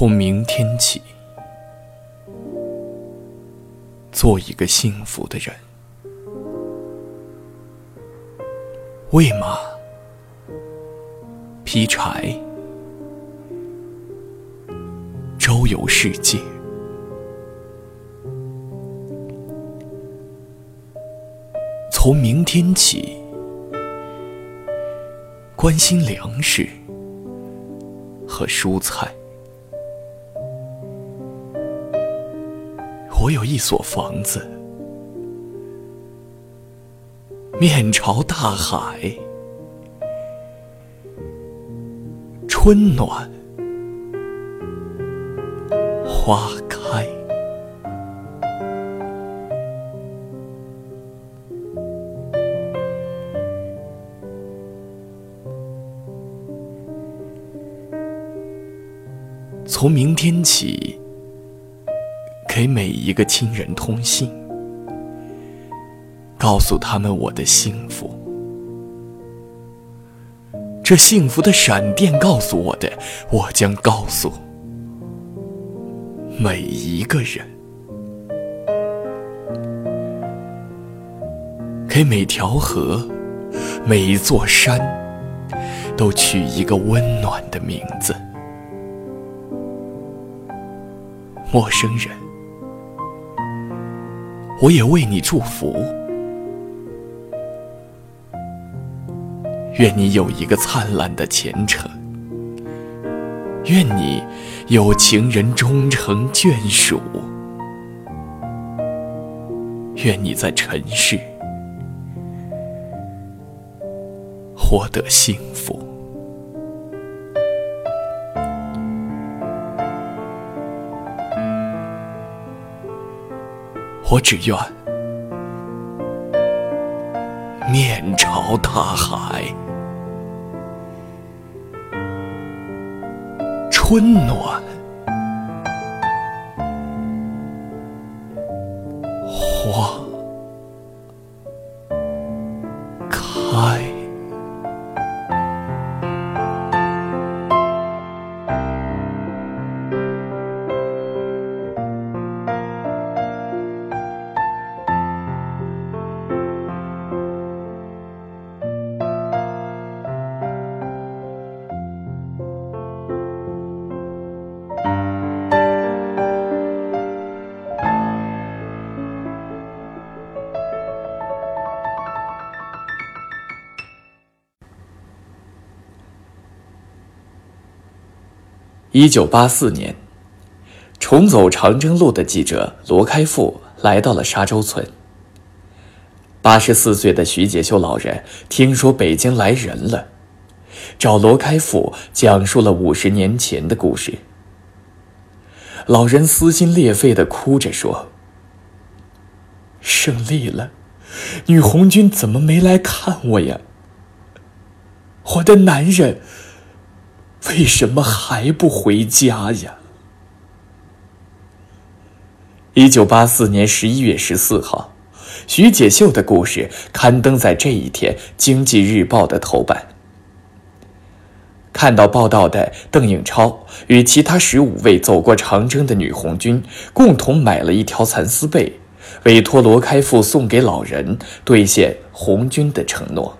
从明天起，做一个幸福的人。喂马，劈柴，周游世界。从明天起，关心粮食和蔬菜。我有一所房子，面朝大海，春暖花开。从明天起。给每一个亲人通信，告诉他们我的幸福。这幸福的闪电告诉我的，我将告诉每一个人。给每条河、每一座山，都取一个温暖的名字。陌生人。我也为你祝福，愿你有一个灿烂的前程，愿你有情人终成眷属，愿你在尘世获得幸福。我只愿面朝大海，春暖一九八四年，重走长征路的记者罗开复来到了沙洲村。八十四岁的徐解秀老人听说北京来人了，找罗开复讲述了五十年前的故事。老人撕心裂肺的哭着说：“胜利了，女红军怎么没来看我呀？我的男人。”为什么还不回家呀？一九八四年十一月十四号，徐解秀的故事刊登在这一天《经济日报》的头版。看到报道的邓颖超与其他十五位走过长征的女红军共同买了一条蚕丝被，委托罗开复送给老人，兑现红军的承诺。